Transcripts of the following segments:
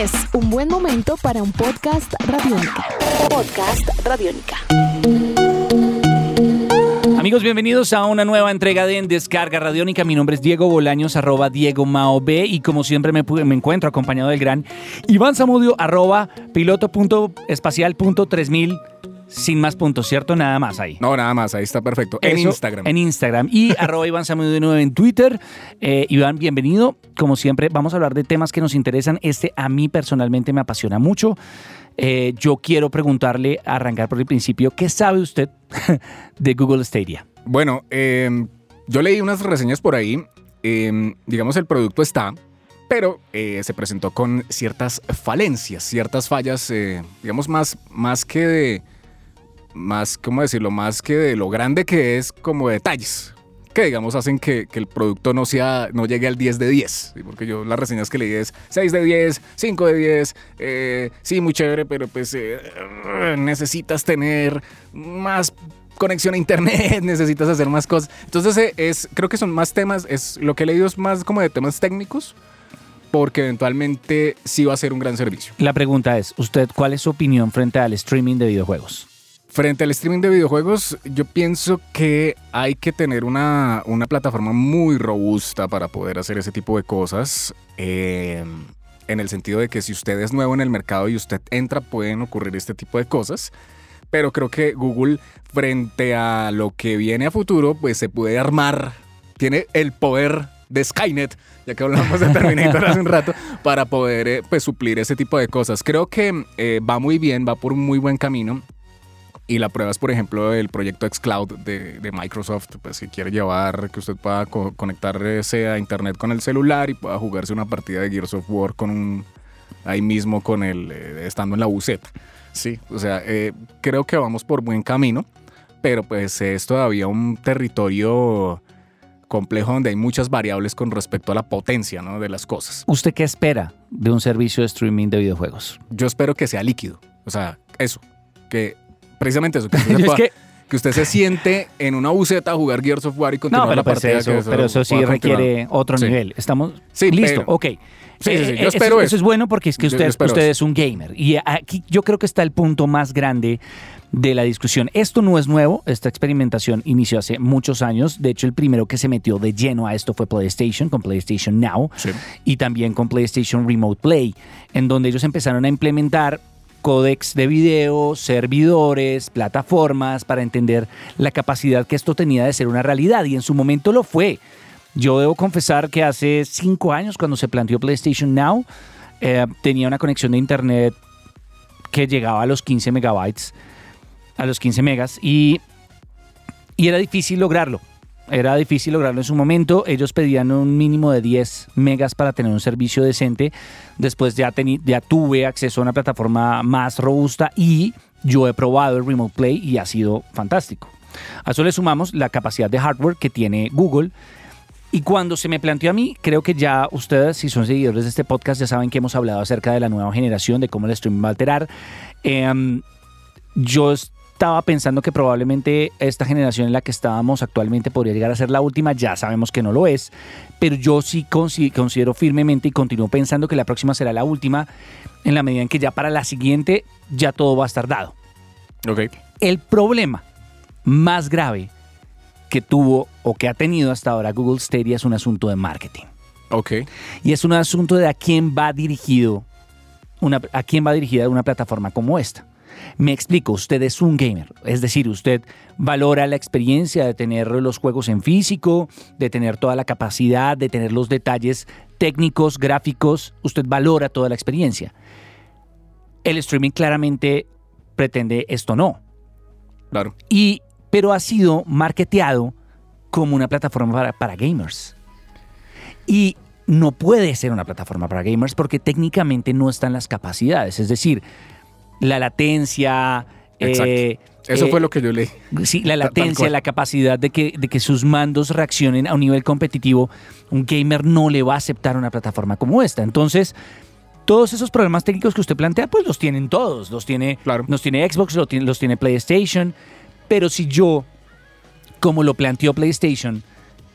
Es un buen momento para un podcast radiónica. Podcast radiónica. Amigos, bienvenidos a una nueva entrega de En Descarga Radiónica. Mi nombre es Diego Bolaños, arroba Diego Mao B, y como siempre me, encuentro acompañado del gran Iván Zamudio, arroba piloto.espacial.3000, sin más puntos, ¿cierto? Nada más ahí. No, nada más, ahí está perfecto. En Instagram. En Instagram. Y arroba Iván Zamudio de nuevo en Twitter. Eh, Iván, bienvenido. Como siempre, vamos a hablar de temas que nos interesan. Este a mí personalmente me apasiona mucho. Eh, yo quiero preguntarle, arrancar por el principio, ¿qué sabe usted de Google Stadia? Bueno, eh, yo leí unas reseñas por ahí. eh, digamos, el producto está, pero eh, se presentó con ciertas falencias, ciertas fallas, eh, digamos, más, más que de. Más, ¿cómo decirlo? Más que de lo grande que es, como detalles. Que digamos hacen que, que el producto no sea, no llegue al 10 de 10. ¿sí? Porque yo las reseñas que leí es 6 de 10, 5 de 10. eh, sí, muy chévere, pero pues eh, necesitas tener más conexión a internet, necesitas hacer más cosas. Entonces eh, es, creo que son más temas, es lo que he leído es más como de temas técnicos, porque eventualmente sí va a ser un gran servicio. La pregunta es, ¿usted cuál es su opinión frente al streaming de videojuegos? Frente al streaming de videojuegos, yo pienso que hay que tener una, una plataforma muy robusta para poder hacer ese tipo de cosas. eh, en el sentido de que si usted es nuevo en el mercado y usted entra, pueden ocurrir este tipo de cosas. Pero creo que Google, frente a lo que viene a futuro, pues se puede armar, tiene el poder de Skynet, ya que hablamos de Terminator hace un rato, para poder eh, pues, suplir ese tipo de cosas. Creo que eh, va muy bien, va por un muy buen camino. Y la prueba es, por ejemplo, el proyecto xCloud de, de Microsoft, pues que quiere llevar que usted pueda co- conectarse a internet con el celular y pueda jugarse una partida de Gears of War con un, ahí mismo con el, eh, estando en la buceta. Sí, o sea, eh, creo que vamos por buen camino, pero pues es todavía un territorio complejo donde hay muchas variables con respecto a la potencia ¿no? de las cosas. ¿Usted qué espera de un servicio de streaming de videojuegos? Yo espero que sea líquido, o sea, eso, que precisamente eso, que usted, se Es que- que usted se siente en una buceta a jugar Gears of War y continuar No, pero, la pues partida. eso, pero eso sí requiere otro Sí. nivel. Estamos Sí, listo, pero- ok. Sí, sí, sí, Eh, yo espero eso, eso. es bueno porque es que usted, usted es un gamer. Y aquí yo creo que está el punto más grande de la discusión. Esto no es nuevo, esta experimentación inició hace muchos años. De hecho, el primero que se metió de lleno a esto fue PlayStation, con PlayStation Now, Sí. y también con PlayStation Remote Play, en donde ellos empezaron a implementar códex de video, servidores, plataformas, para entender la capacidad que esto tenía de ser una realidad. Y en su momento lo fue. Yo debo confesar que hace cinco años, cuando se planteó PlayStation Now, eh, tenía una conexión de internet que llegaba a los 15 megabytes, a los 15 megas, y, y era difícil lograrlo. Era difícil lograrlo en su momento. Ellos pedían un mínimo de 10 megas para tener un servicio decente. Después ya, ya tuve acceso a una plataforma más robusta y yo he probado el Remote Play y ha sido fantástico. A eso le sumamos la capacidad de hardware que tiene Google. Y cuando se me planteó a mí, creo que ya ustedes, si son seguidores de este podcast, ya saben que hemos hablado acerca de la nueva generación, de cómo el streaming va a alterar. Em, yo estaba pensando que probablemente esta generación en la que estábamos actualmente podría llegar a ser la última, ya sabemos que no lo es, pero yo sí consi- considero firmemente y continúo pensando que la próxima será la última, en la medida en que ya para la siguiente ya todo va a estar dado. Ok. El problema más grave que tuvo o que ha tenido hasta ahora Google Stadia es un asunto de marketing. Ok. Y es un asunto de a quién va dirigido una, a quién va dirigida una plataforma como esta. Me explico, usted es un gamer, es decir, usted valora la experiencia de tener los juegos en físico, de tener toda la capacidad, de tener los detalles técnicos, gráficos, usted valora toda la experiencia. El streaming claramente pretende esto no. Claro. Y, pero ha sido marketeado como una plataforma para, para gamers. Y no puede ser una plataforma para gamers porque técnicamente no están las capacidades. Es decir, la latencia. Eh, Eso eh, fue lo que yo leí. Sí, la latencia, la capacidad de que, de que sus mandos reaccionen a un nivel competitivo, un gamer no le va a aceptar una plataforma como esta. Entonces, todos esos problemas técnicos que usted plantea, pues los tienen todos. Los tiene, Claro. los tiene Xbox, los tiene, los tiene PlayStation. Pero si yo, como lo planteó PlayStation,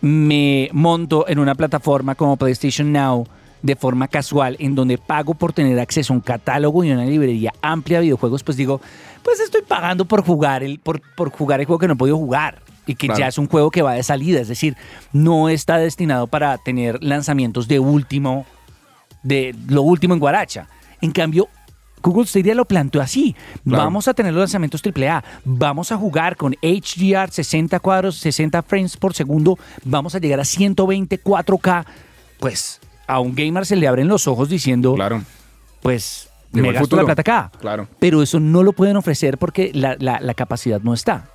me monto en una plataforma como PlayStation Now, de forma casual, en donde pago por tener acceso a un catálogo y una librería amplia de videojuegos, pues digo, pues estoy pagando por jugar el, por, por jugar el juego que no he podido jugar y que Claro. ya es un juego que va de salida, es decir, no está destinado para tener lanzamientos de último, de lo último en Guaracha. En cambio, Google Stadia lo planteó así. Claro. Vamos a tener los lanzamientos AAA. Vamos a jugar con HDR 60 cuadros, 60 frames por segundo. Vamos a llegar a 120 4K. Pues a un gamer se le abren los ojos diciendo, Claro, pues me gasto la futuro. plata acá. claro. Pero eso no lo pueden ofrecer porque la, la- la capacidad no está.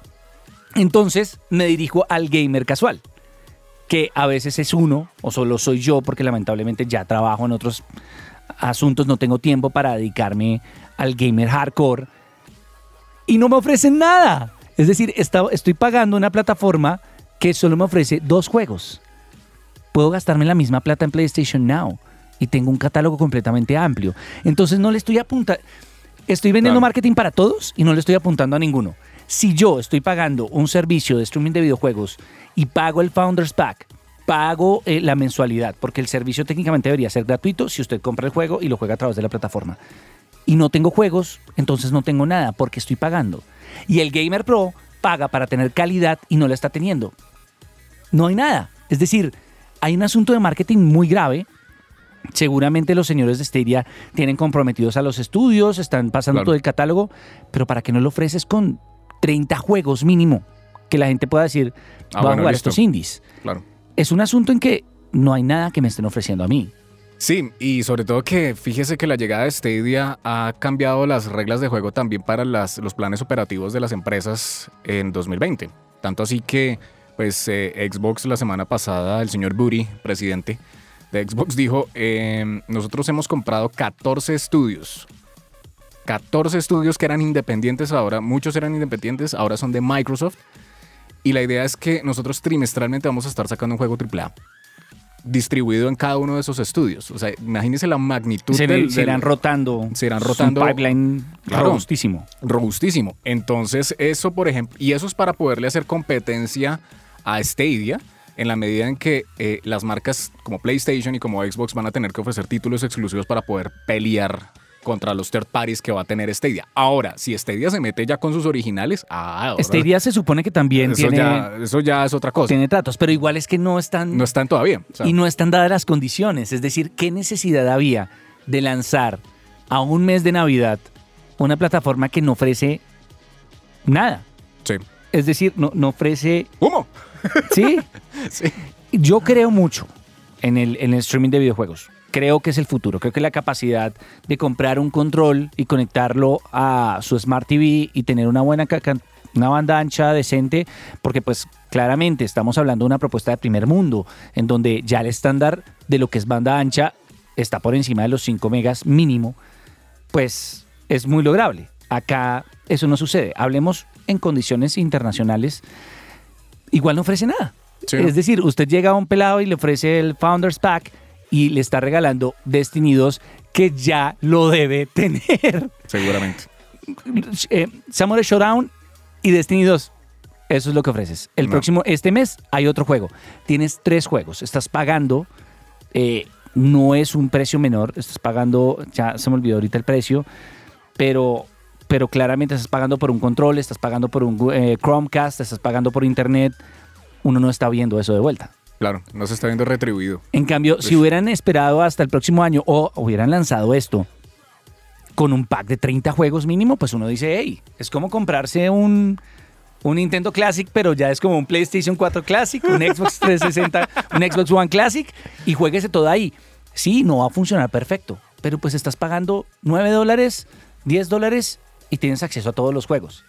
Entonces me dirijo al gamer casual, que a veces es uno, o solo soy yo, porque lamentablemente ya trabajo en otros asuntos, no tengo tiempo para dedicarme al gamer hardcore. Y no me ofrecen nada. Es decir, estoy pagando una plataforma que solo me ofrece dos juegos. Puedo gastarme la misma plata en PlayStation Now y tengo un catálogo completamente amplio. Entonces no le estoy apuntando. Estoy vendiendo Claro. marketing para todos y no le estoy apuntando a ninguno. Si yo estoy pagando un servicio de streaming de videojuegos y pago el Founders Pack, pago eh, la mensualidad, porque el servicio técnicamente debería ser gratuito si usted compra el juego y lo juega a través de la plataforma. Y no tengo juegos, entonces no tengo nada porque estoy pagando. Y el Gamer Pro paga para tener calidad y no la está teniendo. No hay nada. Es decir, hay un asunto de marketing muy grave. Seguramente los señores de Stadia tienen comprometidos a los estudios, están pasando Claro. todo el catálogo, pero ¿para qué no lo ofreces con 30 juegos mínimo? Que la gente pueda decir, Ah, va a jugar listo. estos indies. Claro. Es un asunto en que no hay nada que me estén ofreciendo a mí. Sí, y sobre todo que fíjese que la llegada de Stadia ha cambiado las reglas de juego también para las, los planes operativos de las empresas en 2020. Tanto así que, pues, eh, Xbox la semana pasada, el señor Buri, presidente de Xbox, dijo, eh, nosotros hemos comprado 14 estudios. 14 estudios que eran independientes ahora, muchos eran independientes, ahora son de Microsoft. Y la idea es que nosotros trimestralmente vamos a estar sacando un juego AAA distribuido en cada uno de esos estudios. O sea, imagínense la magnitud Se, del, se irán del- rotando. se irán Es un rotando- pipeline Claro. robustísimo. robustísimo. Entonces, eso, por ejemplo, y eso es para poderle hacer competencia a Stadia en la medida en que eh, las marcas como PlayStation y como Xbox van a tener que ofrecer títulos exclusivos para poder pelear contra los third parties que va a tener Stadia. Ahora, si Stadia se mete ya con sus originales, ah, ahora- Stadia se supone que también eso, tiene, ya, eso ya es otra cosa. tiene tratos, pero igual es que no están, No están todavía. o sea, y no están dadas las condiciones. Es decir, ¿qué necesidad había de lanzar a un mes de Navidad una plataforma que no ofrece nada? sí. Es decir, no, no ofrece... ¿Humo? Sí, Sí. yo creo mucho en el, en el streaming de videojuegos. Creo que es el futuro. Creo que la capacidad de comprar un control y conectarlo a su Smart TV y tener una buena una banda ancha decente, porque pues claramente estamos hablando de una propuesta de primer mundo, en donde ya el estándar de lo que es banda ancha está por encima de los 5 megas mínimo, pues es muy lograble. Acá eso no sucede. Hablemos en condiciones internacionales, igual no ofrece nada. Sí. Es decir, usted llega a un pelado y le ofrece el Founders Pack y le está regalando Destiny 2 que ya lo debe tener. Seguramente. Eh, Samurai Showdown y Destiny 2. Eso es lo que ofreces. El No. próximo, este mes, hay otro juego. Tienes tres juegos. Estás pagando, eh, no es un precio menor, estás pagando, ya se me olvidó ahorita el precio, pero, pero claramente estás pagando por un control, estás pagando por un eh, Chromecast, estás pagando por internet. Uno no está viendo eso de vuelta. Claro, no se está viendo retribuido. En cambio, si Pues- hubieran esperado hasta el próximo año o hubieran lanzado esto con un pack de 30 juegos mínimo, pues uno dice, hey, es como comprarse un, un Nintendo Classic, pero ya es como un PlayStation 4 Classic, un Xbox 360, un Xbox One Classic y jueguese todo ahí. Sí, no va a funcionar perfecto, pero pues estás pagando 9 dólares, 10 dólares y tienes acceso a todos los juegos.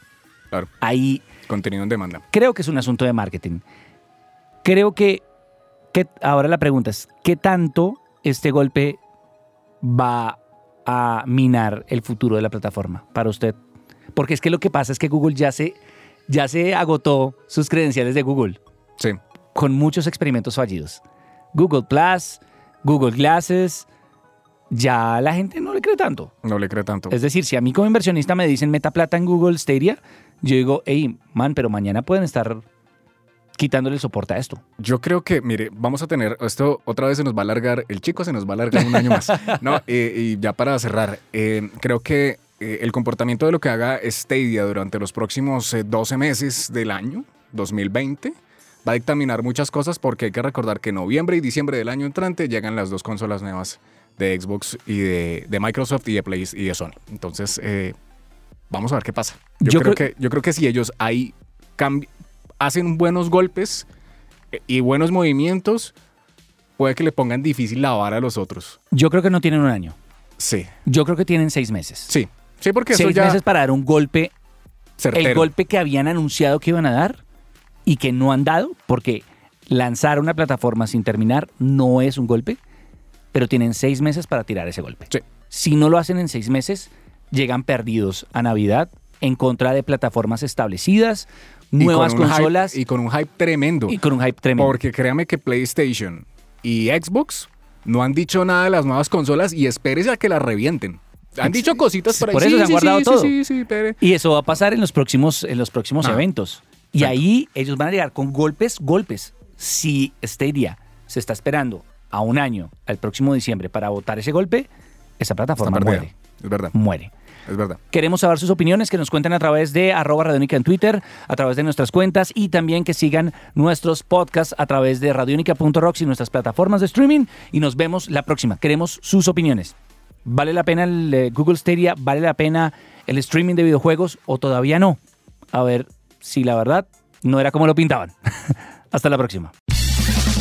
Claro, Ahí contenido en demanda. creo que es un asunto de marketing. Creo que, que ahora la pregunta es, ¿qué tanto este golpe va a minar el futuro de la plataforma para usted? Porque es que lo que pasa es que Google ya se, ya se agotó sus credenciales de Google Sí, con muchos experimentos fallidos. Google Plus, Google Glasses, ya la gente no le cree tanto. no le cree tanto. Es decir, si a mí como inversionista me dicen meta plata en Google Stadia, yo digo, hey, man, pero mañana pueden estar quitándole el soporte a esto. Yo creo que, mire, vamos a tener, esto otra vez se nos va a alargar, el chico se nos va a alargar un año más. No, eh, y ya para cerrar, eh, creo que eh, el comportamiento de lo que haga Stadia durante los próximos 12 meses del año 2020 va a dictaminar muchas cosas porque hay que recordar que noviembre y diciembre del año entrante llegan las dos consolas nuevas de Xbox y de, Microsoft y de Play y de Sony. Entonces, vamos a ver qué pasa. Yo, creo, que, yo creo que si ellos ahí hacen buenos golpes eh, y buenos movimientos, puede que le pongan difícil la vara a los otros. Yo creo que no tienen un año. Sí. Yo creo que tienen seis meses. Sí. Sí, porque seis eso meses para dar un golpe. El golpe que habían anunciado que iban a dar y que no han dado, porque lanzar una plataforma sin terminar no es un golpe, pero tienen seis meses para tirar ese golpe. Sí. Si no lo hacen en seis meses, llegan perdidos a Navidad en contra de plataformas establecidas, nuevas consolas. y con un hype tremendo. Y con un hype tremendo. Porque créame que PlayStation y Xbox no han dicho nada de las nuevas consolas y espérese a que las revienten. Han dicho cositas por ahí. Por eso se han guardado todo. y eso va a pasar en los próximos, en los próximos ah, eventos. Y ahí ellos van a llegar con golpes, golpes. Si Stadia se está esperando a un año, al próximo diciembre, para votar ese golpe, esa plataforma muere. Es verdad. Muere. Es verdad. Queremos saber sus opiniones, que nos cuenten a través de arroba Radionica en Twitter, a través de nuestras cuentas y también que sigan nuestros podcasts a través de radionica.rocks y nuestras plataformas de streaming. Y nos vemos la próxima. Queremos sus opiniones. ¿Vale la pena el eh, Google Stadia? ¿Vale la pena el streaming de videojuegos o todavía no? A ver si la verdad no era como lo pintaban. Hasta la próxima.